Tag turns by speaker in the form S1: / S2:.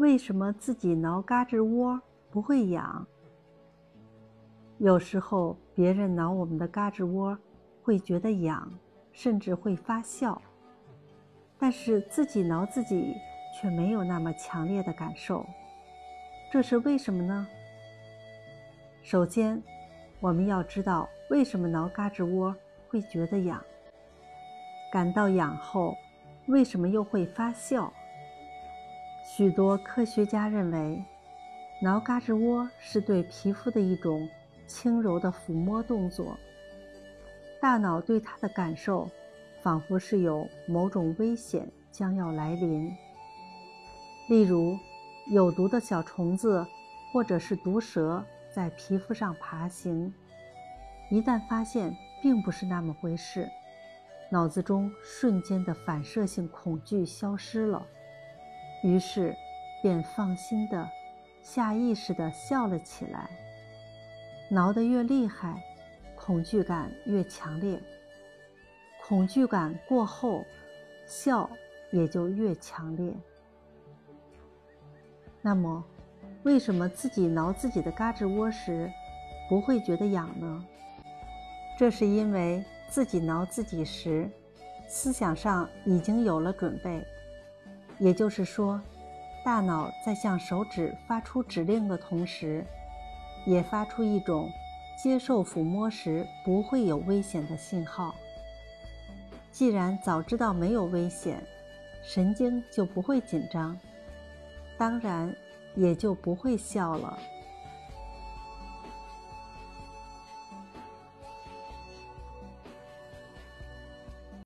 S1: 为什么自己挠嘎吱窝不会痒？有时候别人挠我们的嘎吱窝，会觉得痒，甚至会发笑。但是自己挠自己却没有那么强烈的感受，这是为什么呢？首先，我们要知道为什么挠嘎吱窝会觉得痒，感到痒后，为什么又会发笑？许多科学家认为，挠嘎吱窝是对皮肤的一种轻柔的抚摸动作，大脑对它的感受。仿佛是有某种危险将要来临，例如有毒的小虫子或者是毒蛇在皮肤上爬行。一旦发现并不是那么回事，脑子中瞬间的反射性恐惧消失了，于是便放心的、下意识的笑了起来。挠得越厉害，恐惧感越强烈。恐惧感过后，笑也就越强烈。那么，为什么自己挠自己的嘎吱窝时不会觉得痒呢？这是因为自己挠自己时，思想上已经有了准备，也就是说，大脑在向手指发出指令的同时，也发出一种接受抚摸时不会有危险的信号。既然早知道没有危险，神经就不会紧张，当然也就不会笑了。